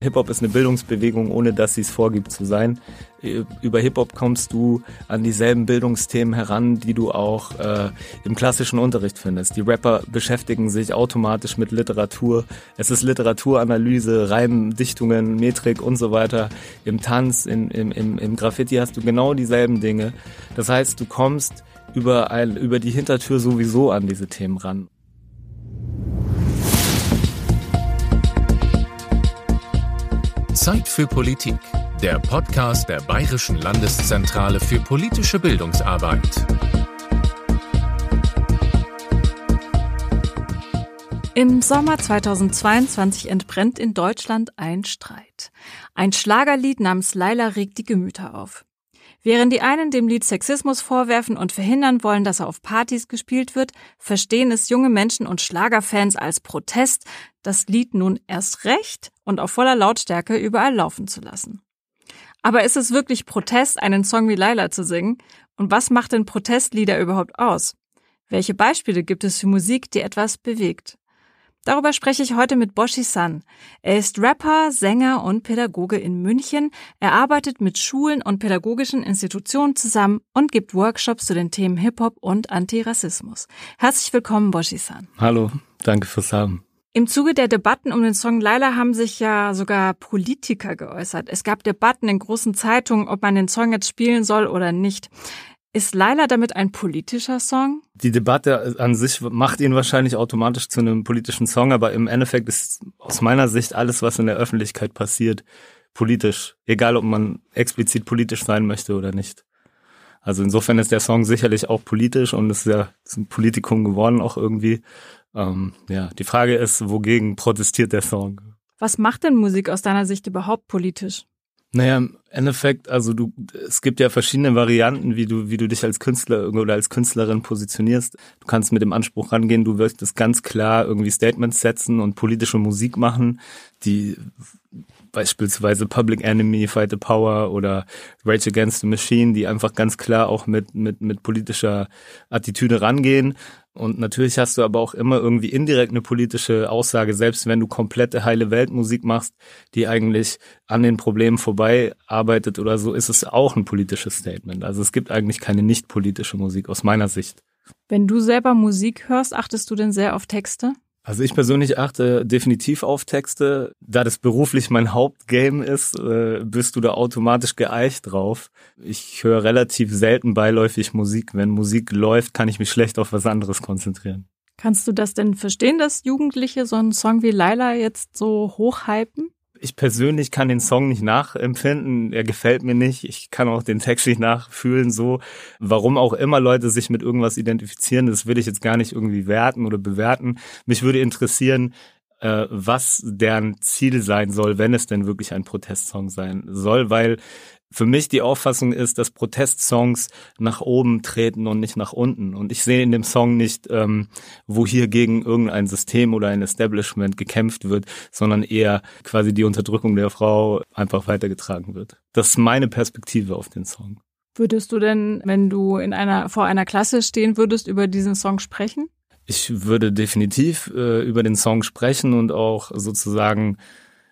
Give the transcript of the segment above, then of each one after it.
Hip-Hop ist eine Bildungsbewegung, ohne dass sie es vorgibt zu sein. Über Hip-Hop kommst du an dieselben Bildungsthemen heran, die du auch äh, im klassischen Unterricht findest. Die Rapper beschäftigen sich automatisch mit Literatur. Es ist Literaturanalyse, Reim, Dichtungen, Metrik und so weiter. Im Tanz, in, im, im, im Graffiti hast du genau dieselben Dinge. Das heißt, du kommst über, ein, über die Hintertür sowieso an diese Themen ran. Zeit für Politik, der Podcast der Bayerischen Landeszentrale für politische Bildungsarbeit. Im Sommer 2022 entbrennt in Deutschland ein Streit. Ein Schlagerlied namens Laila regt die Gemüter auf. Während die einen dem Lied Sexismus vorwerfen und verhindern wollen, dass er auf Partys gespielt wird, verstehen es junge Menschen und Schlagerfans als Protest, das Lied nun erst recht und auf voller Lautstärke überall laufen zu lassen. Aber ist es wirklich Protest, einen Song wie Laila zu singen? Und was macht denn Protestlieder überhaupt aus? Welche Beispiele gibt es für Musik, die etwas bewegt? Darüber spreche ich heute mit Boshi San. Er ist Rapper, Sänger und Pädagoge in München. Er arbeitet mit Schulen und pädagogischen Institutionen zusammen und gibt Workshops zu den Themen Hip-Hop und Antirassismus. Herzlich willkommen, Boshi San. Hallo, danke fürs Haben. Im Zuge der Debatten um den Song Laila haben sich ja sogar Politiker geäußert. Es gab Debatten in großen Zeitungen, ob man den Song jetzt spielen soll oder nicht. Ist Laila damit ein politischer Song? Die Debatte an sich macht ihn wahrscheinlich automatisch zu einem politischen Song, aber im Endeffekt ist aus meiner Sicht alles, was in der Öffentlichkeit passiert, politisch. Egal, ob man explizit politisch sein möchte oder nicht. Also insofern ist der Song sicherlich auch politisch und ist ja ein Politikum geworden auch irgendwie. Ähm, ja, die Frage ist, wogegen protestiert der Song? Was macht denn Musik aus deiner Sicht überhaupt politisch? Naja, im Endeffekt, also du, es gibt ja verschiedene Varianten, wie du, wie du dich als Künstler oder als Künstlerin positionierst. Du kannst mit dem Anspruch rangehen, du wirst es ganz klar irgendwie Statements setzen und politische Musik machen, die beispielsweise Public Enemy, Fight the Power oder Rage Against the Machine, die einfach ganz klar auch mit, mit, mit politischer Attitüde rangehen. Und natürlich hast du aber auch immer irgendwie indirekt eine politische Aussage, selbst wenn du komplette heile Weltmusik machst, die eigentlich an den Problemen vorbei arbeitet oder so, ist es auch ein politisches Statement. Also es gibt eigentlich keine nicht politische Musik aus meiner Sicht. Wenn du selber Musik hörst, achtest du denn sehr auf Texte? Also ich persönlich achte definitiv auf Texte. Da das beruflich mein Hauptgame ist, äh, bist du da automatisch geeicht drauf. Ich höre relativ selten beiläufig Musik. Wenn Musik läuft, kann ich mich schlecht auf was anderes konzentrieren. Kannst du das denn verstehen, dass Jugendliche so einen Song wie Laila jetzt so hochhypen? Ich persönlich kann den Song nicht nachempfinden. Er gefällt mir nicht. Ich kann auch den Text nicht nachfühlen, so. Warum auch immer Leute sich mit irgendwas identifizieren, das will ich jetzt gar nicht irgendwie werten oder bewerten. Mich würde interessieren, äh, was deren Ziel sein soll, wenn es denn wirklich ein Protestsong sein soll, weil für mich die Auffassung ist, dass Protestsongs nach oben treten und nicht nach unten. Und ich sehe in dem Song nicht, ähm, wo hier gegen irgendein System oder ein Establishment gekämpft wird, sondern eher quasi die Unterdrückung der Frau einfach weitergetragen wird. Das ist meine Perspektive auf den Song. Würdest du denn, wenn du in einer vor einer Klasse stehen würdest, über diesen Song sprechen? Ich würde definitiv äh, über den Song sprechen und auch sozusagen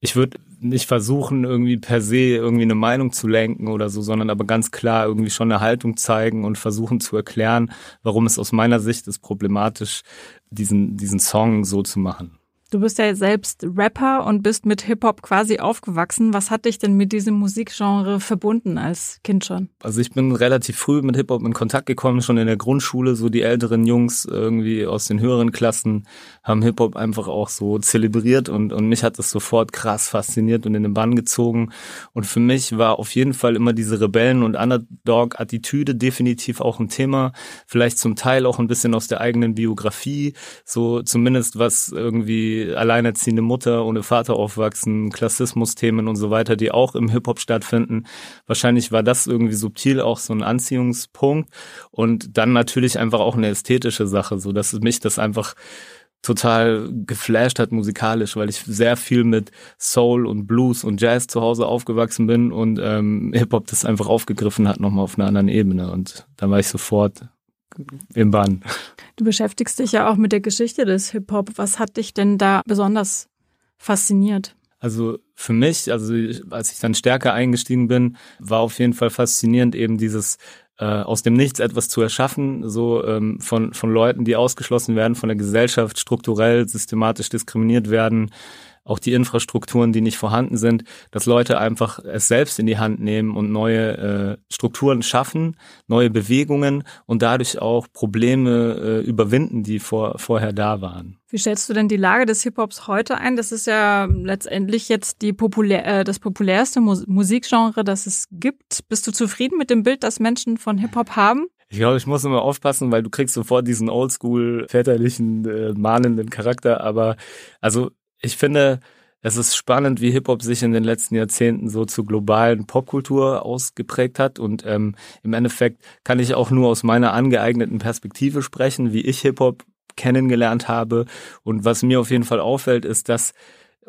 ich würde nicht versuchen, irgendwie per se irgendwie eine Meinung zu lenken oder so, sondern aber ganz klar irgendwie schon eine Haltung zeigen und versuchen zu erklären, warum es aus meiner Sicht ist problematisch, diesen, diesen Song so zu machen. Du bist ja selbst Rapper und bist mit Hip-Hop quasi aufgewachsen. Was hat dich denn mit diesem Musikgenre verbunden als Kind schon? Also ich bin relativ früh mit Hip-Hop in Kontakt gekommen, schon in der Grundschule. So die älteren Jungs irgendwie aus den höheren Klassen haben Hip-Hop einfach auch so zelebriert und, und mich hat das sofort krass fasziniert und in den Bann gezogen. Und für mich war auf jeden Fall immer diese Rebellen- und Underdog-Attitüde definitiv auch ein Thema. Vielleicht zum Teil auch ein bisschen aus der eigenen Biografie. So zumindest was irgendwie alleinerziehende Mutter ohne Vater aufwachsen, Klassismus-Themen und so weiter, die auch im Hip-Hop stattfinden. Wahrscheinlich war das irgendwie subtil auch so ein Anziehungspunkt und dann natürlich einfach auch eine ästhetische Sache, so dass mich das einfach total geflasht hat musikalisch, weil ich sehr viel mit Soul und Blues und Jazz zu Hause aufgewachsen bin und ähm, Hip-Hop das einfach aufgegriffen hat, nochmal auf einer anderen Ebene. Und da war ich sofort im Bann. Du beschäftigst dich ja auch mit der Geschichte des Hip-Hop. Was hat dich denn da besonders fasziniert? Also für mich, also als ich dann stärker eingestiegen bin, war auf jeden Fall faszinierend eben dieses äh, aus dem Nichts etwas zu erschaffen, so ähm, von von Leuten, die ausgeschlossen werden von der Gesellschaft, strukturell systematisch diskriminiert werden, auch die Infrastrukturen, die nicht vorhanden sind, dass Leute einfach es selbst in die Hand nehmen und neue äh, Strukturen schaffen, neue Bewegungen und dadurch auch Probleme äh, überwinden, die vor, vorher da waren. Wie stellst du denn die Lage des Hip-Hops heute ein? Das ist ja letztendlich jetzt die populär, äh, das populärste Mus Musikgenre, das es gibt. Bist du zufrieden mit dem Bild, das Menschen von Hip-Hop haben? Ich glaube, ich muss immer aufpassen, weil du kriegst sofort diesen oldschool väterlichen, äh, mahnenden Charakter. Aber also ich finde, es ist spannend, wie Hip-Hop sich in den letzten Jahrzehnten so zur globalen Popkultur ausgeprägt hat. Und ähm, im Endeffekt kann ich auch nur aus meiner angeeigneten Perspektive sprechen, wie ich Hip-Hop kennengelernt habe. Und was mir auf jeden Fall auffällt, ist, dass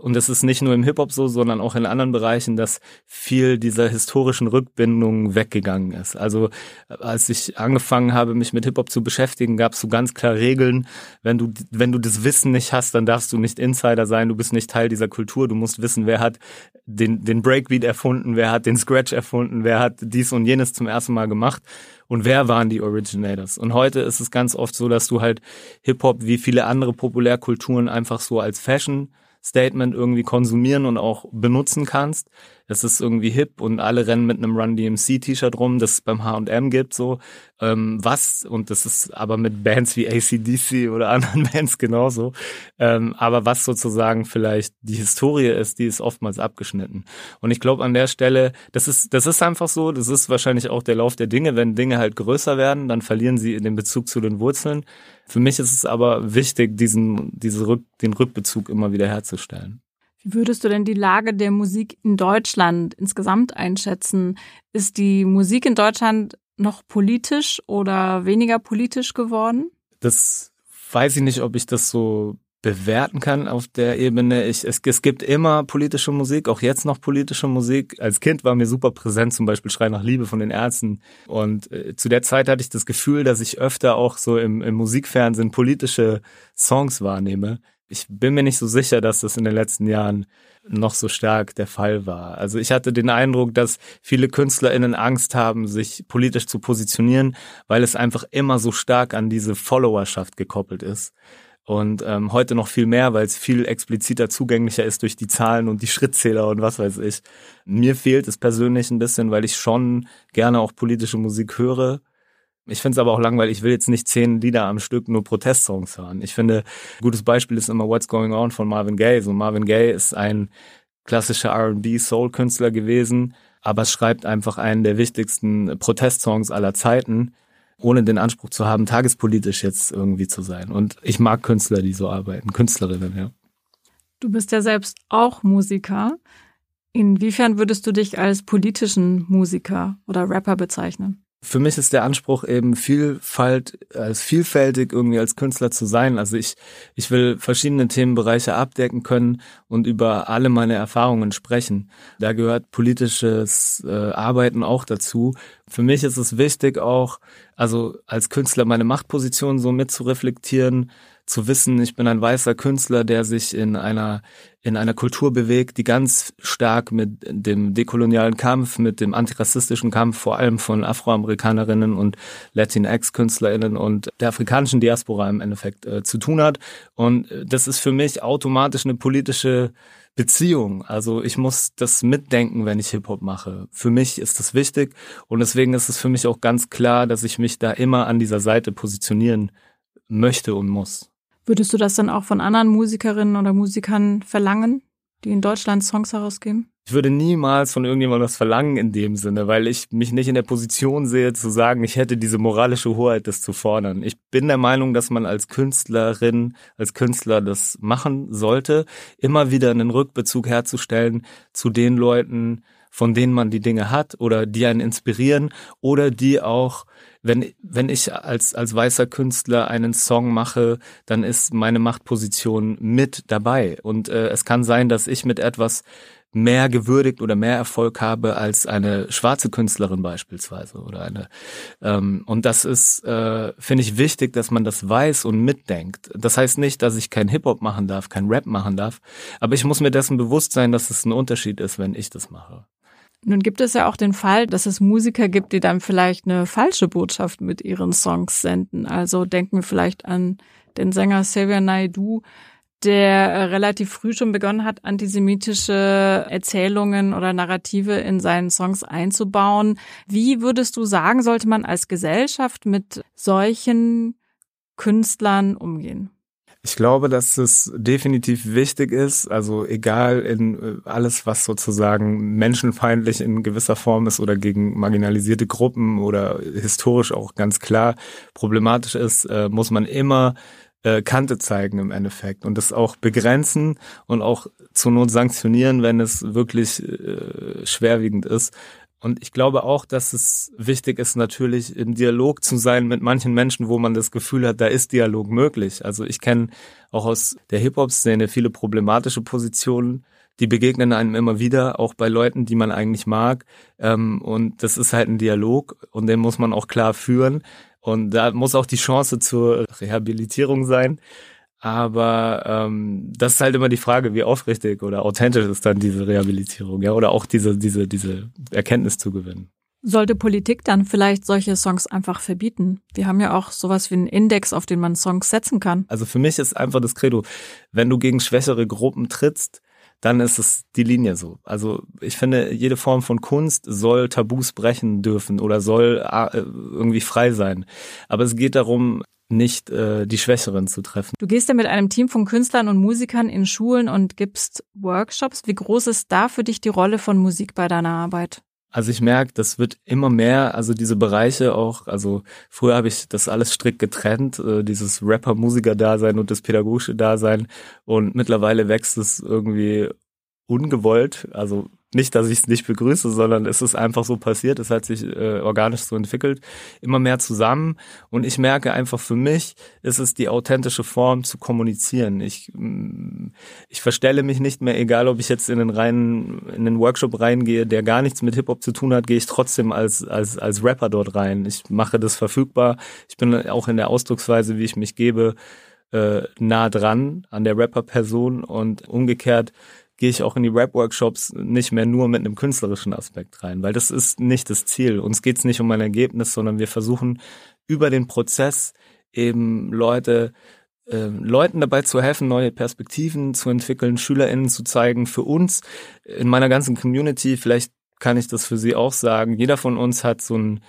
und das ist nicht nur im Hip-Hop so, sondern auch in anderen Bereichen, dass viel dieser historischen Rückbindung weggegangen ist. Also als ich angefangen habe, mich mit Hip-Hop zu beschäftigen, gab es so ganz klar Regeln. Wenn du, wenn du das Wissen nicht hast, dann darfst du nicht Insider sein, du bist nicht Teil dieser Kultur, du musst wissen, wer hat den, den Breakbeat erfunden, wer hat den Scratch erfunden, wer hat dies und jenes zum ersten Mal gemacht und wer waren die Originators. Und heute ist es ganz oft so, dass du halt Hip-Hop wie viele andere Populärkulturen einfach so als Fashion Statement irgendwie konsumieren und auch benutzen kannst. Es ist irgendwie hip und alle rennen mit einem Run DMC T-Shirt rum, das es beim H&M gibt, so. Ähm, was, und das ist aber mit Bands wie ACDC oder anderen Bands genauso, ähm, aber was sozusagen vielleicht die Historie ist, die ist oftmals abgeschnitten. Und ich glaube an der Stelle, das ist, das ist einfach so, das ist wahrscheinlich auch der Lauf der Dinge, wenn Dinge halt größer werden, dann verlieren sie den Bezug zu den Wurzeln. Für mich ist es aber wichtig, diesen, diese Rück, den Rückbezug immer wieder herzustellen. Wie würdest du denn die Lage der Musik in Deutschland insgesamt einschätzen? Ist die Musik in Deutschland noch politisch oder weniger politisch geworden? Das weiß ich nicht, ob ich das so bewerten kann auf der Ebene. Ich, es, es gibt immer politische Musik, auch jetzt noch politische Musik. Als Kind war mir super präsent, zum Beispiel Schrei nach Liebe von den Ärzten. Und äh, zu der Zeit hatte ich das Gefühl, dass ich öfter auch so im, im Musikfernsehen politische Songs wahrnehme. Ich bin mir nicht so sicher, dass das in den letzten Jahren noch so stark der Fall war. Also ich hatte den Eindruck, dass viele KünstlerInnen Angst haben, sich politisch zu positionieren, weil es einfach immer so stark an diese Followerschaft gekoppelt ist. Und ähm, heute noch viel mehr, weil es viel expliziter zugänglicher ist durch die Zahlen und die Schrittzähler und was weiß ich. Mir fehlt es persönlich ein bisschen, weil ich schon gerne auch politische Musik höre. Ich finde es aber auch langweilig. Ich will jetzt nicht zehn Lieder am Stück nur Protestsongs hören. Ich finde, ein gutes Beispiel ist immer What's Going On von Marvin Gaye. So Marvin Gaye ist ein klassischer R&B Soul-Künstler gewesen, aber schreibt einfach einen der wichtigsten Protestsongs aller Zeiten ohne den Anspruch zu haben, tagespolitisch jetzt irgendwie zu sein. Und ich mag Künstler, die so arbeiten, Künstlerinnen, ja. Du bist ja selbst auch Musiker. Inwiefern würdest du dich als politischen Musiker oder Rapper bezeichnen? Für mich ist der Anspruch eben Vielfalt, als vielfältig irgendwie als Künstler zu sein. Also ich, ich will verschiedene Themenbereiche abdecken können und über alle meine Erfahrungen sprechen. Da gehört politisches äh, Arbeiten auch dazu. Für mich ist es wichtig auch, also als Künstler meine Machtposition so mit zu wissen, ich bin ein weißer Künstler, der sich in einer in einer Kultur bewegt, die ganz stark mit dem dekolonialen Kampf, mit dem antirassistischen Kampf, vor allem von Afroamerikanerinnen und Latinx-KünstlerInnen und der afrikanischen Diaspora im Endeffekt äh, zu tun hat. Und äh, das ist für mich automatisch eine politische Beziehung. Also ich muss das mitdenken, wenn ich Hip-Hop mache. Für mich ist das wichtig und deswegen ist es für mich auch ganz klar, dass ich mich da immer an dieser Seite positionieren möchte und muss. Würdest du das dann auch von anderen Musikerinnen oder Musikern verlangen, die in Deutschland Songs herausgeben? Ich würde niemals von irgendjemandem was verlangen in dem Sinne, weil ich mich nicht in der Position sehe zu sagen, ich hätte diese moralische Hoheit, das zu fordern. Ich bin der Meinung, dass man als Künstlerin, als Künstler das machen sollte, immer wieder einen Rückbezug herzustellen zu den Leuten, von denen man die Dinge hat oder die einen inspirieren oder die auch wenn, wenn ich als, als weißer Künstler einen Song mache, dann ist meine Machtposition mit dabei. Und äh, es kann sein, dass ich mit etwas mehr gewürdigt oder mehr Erfolg habe als eine schwarze Künstlerin beispielsweise oder eine ähm, und das ist äh, finde ich wichtig, dass man das weiß und mitdenkt. Das heißt nicht, dass ich kein Hip Hop machen darf, kein Rap machen darf, aber ich muss mir dessen bewusst sein, dass es ein Unterschied ist, wenn ich das mache. Nun gibt es ja auch den Fall, dass es Musiker gibt, die dann vielleicht eine falsche Botschaft mit ihren Songs senden. Also denken wir vielleicht an den Sänger Xavier Naidoo, der äh, relativ früh schon begonnen hat, antisemitische Erzählungen oder Narrative in seinen Songs einzubauen. Wie würdest du sagen, sollte man als Gesellschaft mit solchen Künstlern umgehen? Ich glaube, dass es definitiv wichtig ist, also egal in äh, alles, was sozusagen menschenfeindlich in gewisser Form ist oder gegen marginalisierte Gruppen oder historisch auch ganz klar problematisch ist, äh, muss man immer äh, Kante zeigen im Endeffekt und das auch begrenzen und auch zur Not sanktionieren, wenn es wirklich schwerwiegend ist. Und ich glaube auch, dass es wichtig ist, natürlich im Dialog zu sein mit manchen Menschen, wo man das Gefühl hat, da ist Dialog möglich. Also ich kenne auch aus der Hip-Hop-Szene viele problematische Positionen, die begegnen einem immer wieder, auch bei Leuten, die man eigentlich mag. Ähm, und das ist halt ein Dialog und den muss man auch klar führen. Und da muss auch die Chance zur Rehabilitierung sein. Aber ähm, das ist halt immer die Frage, wie aufrichtig oder authentisch ist dann diese Rehabilitierung, ja, oder auch diese, diese, diese Erkenntnis zu gewinnen. Sollte Politik dann vielleicht solche Songs einfach verbieten? Wir haben ja auch sowas wie einen Index, auf den man Songs setzen kann. Also für mich ist einfach das Credo, wenn du gegen schwächere Gruppen trittst, dann ist es die Linie so. Also ich finde, jede Form von Kunst soll Tabus brechen dürfen oder soll äh, irgendwie frei sein. Aber es geht darum, nicht äh, die Schwächeren zu treffen. Du gehst ja mit einem Team von Künstlern und Musikern in Schulen und gibst Workshops. Wie groß ist da für dich die Rolle von Musik bei deiner Arbeit? Also ich merke, das wird immer mehr, also diese Bereiche auch, also früher habe ich das alles strikt getrennt, äh, dieses Rapper-Musiker-Dasein und das pädagogische Dasein und mittlerweile wächst es irgendwie ungewollt, also nicht, dass ich es nicht begrüße, sondern es ist einfach so passiert, es hat sich äh, organisch so entwickelt, immer mehr zusammen und ich merke einfach für mich, ist es die authentische Form zu kommunizieren. Ich, mm, ich verstelle mich nicht mehr, egal ob ich jetzt in den reinen, in den Workshop reingehe, der gar nichts mit Hip-Hop zu tun hat, gehe ich trotzdem als, als, als Rapper dort rein. Ich mache das verfügbar. Ich bin auch in der Ausdrucksweise, wie ich mich gebe, äh, nah dran an der Rapper-Person und umgekehrt gehe ich auch in die Rap-Workshops nicht mehr nur mit einem künstlerischen Aspekt rein, weil das ist nicht das Ziel. Uns geht's nicht um ein Ergebnis, sondern wir versuchen über den Prozess eben Leute äh, Leuten dabei zu helfen, neue Perspektiven zu entwickeln, SchülerInnen zu zeigen. Für uns in meiner ganzen Community, vielleicht kann ich das für Sie auch sagen, jeder von uns hat so ein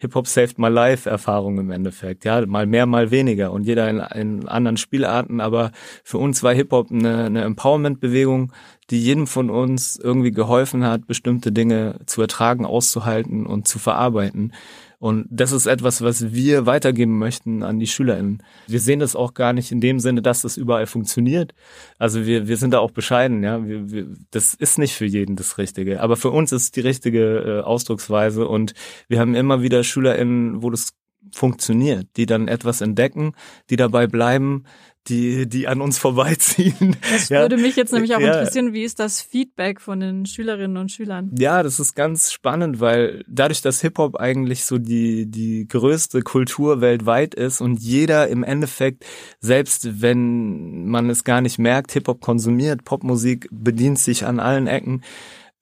Hip-Hop Saved My Life Erfahrung im Endeffekt. Ja, mal mehr, mal weniger und jeder in, in anderen Spielarten. Aber für uns war Hip-Hop eine, eine Empowerment-Bewegung, die jedem von uns irgendwie geholfen hat, bestimmte Dinge zu ertragen, auszuhalten und zu verarbeiten. Und das ist etwas, was wir weitergeben möchten an die SchülerInnen. Wir sehen das auch gar nicht in dem Sinne, dass das überall funktioniert. Also wir, wir sind da auch bescheiden, ja. Wir, wir, das ist nicht für jeden das Richtige. Aber für uns ist die richtige äh, Ausdrucksweise und wir haben immer wieder SchülerInnen, wo das funktioniert, die dann etwas entdecken, die dabei bleiben, die, die an uns vorbeiziehen. Das ja. würde mich jetzt nämlich auch ja. interessieren, wie ist das Feedback von den Schülerinnen und Schülern? Ja, das ist ganz spannend, weil dadurch, dass Hip-Hop eigentlich so die, die größte Kultur weltweit ist und jeder im Endeffekt, selbst wenn man es gar nicht merkt, Hip-Hop konsumiert, Popmusik bedient sich an allen Ecken,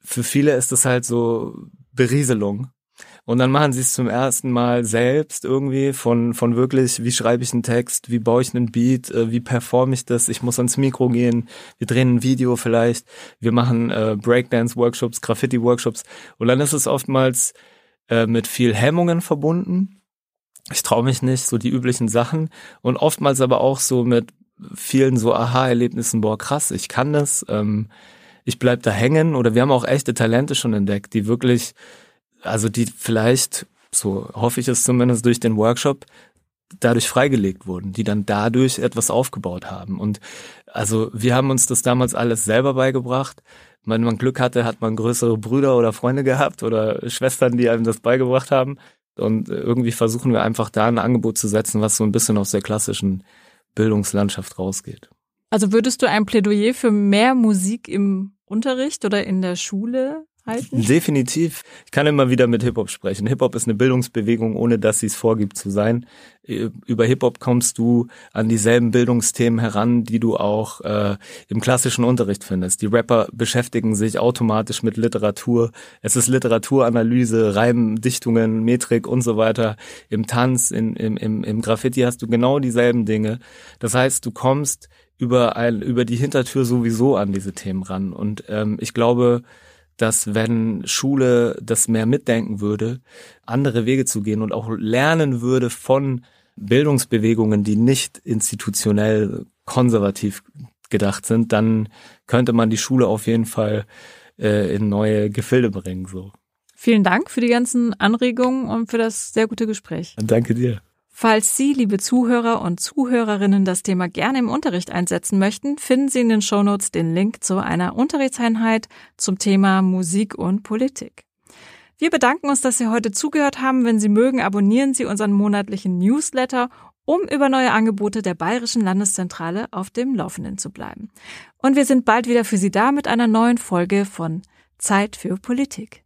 für viele ist es halt so Berieselung. Und dann machen sie es zum ersten Mal selbst irgendwie von, von wirklich, wie schreibe ich einen Text, wie baue ich einen Beat, äh, wie performe ich das, ich muss ans Mikro gehen, wir drehen ein Video vielleicht, wir machen äh, Breakdance-Workshops, Graffiti-Workshops. Und dann ist es oftmals äh, mit viel Hemmungen verbunden. Ich traue mich nicht, so die üblichen Sachen. Und oftmals aber auch so mit vielen so Aha-Erlebnissen, boah krass, ich kann das, ähm, ich bleib da hängen. Oder wir haben auch echte Talente schon entdeckt, die wirklich also die vielleicht, so hoffe ich es zumindest durch den Workshop, dadurch freigelegt wurden, die dann dadurch etwas aufgebaut haben. Und also wir haben uns das damals alles selber beigebracht. Wenn man Glück hatte, hat man größere Brüder oder Freunde gehabt oder Schwestern, die einem das beigebracht haben. Und irgendwie versuchen wir einfach da ein Angebot zu setzen, was so ein bisschen aus der klassischen Bildungslandschaft rausgeht. Also würdest du ein Plädoyer für mehr Musik im Unterricht oder in der Schule halten? Definitiv. Ich kann immer wieder mit Hip-Hop sprechen. Hip-Hop ist eine Bildungsbewegung, ohne dass sie es vorgibt zu sein. Über Hip-Hop kommst du an dieselben Bildungsthemen heran, die du auch äh, im klassischen Unterricht findest. Die Rapper beschäftigen sich automatisch mit Literatur. Es ist Literaturanalyse, Reim, Dichtungen, Metrik und so weiter. Im Tanz, in, im, im, im Graffiti hast du genau dieselben Dinge. Das heißt, du kommst über, ein, über die Hintertür sowieso an diese Themen ran. Und ähm, ich glaube, dass wenn Schule das mehr mitdenken würde, andere Wege zu gehen und auch lernen würde von Bildungsbewegungen, die nicht institutionell konservativ gedacht sind, dann könnte man die Schule auf jeden Fall äh, in neue Gefilde bringen. So. Vielen Dank für die ganzen Anregungen und für das sehr gute Gespräch. Danke dir. Falls Sie, liebe Zuhörer und Zuhörerinnen, das Thema gerne im Unterricht einsetzen möchten, finden Sie in den Shownotes den Link zu einer Unterrichtseinheit zum Thema Musik und Politik. Wir bedanken uns, dass Sie heute zugehört haben. Wenn Sie mögen, abonnieren Sie unseren monatlichen Newsletter, um über neue Angebote der Bayerischen Landeszentrale auf dem Laufenden zu bleiben. Und wir sind bald wieder für Sie da mit einer neuen Folge von Zeit für Politik.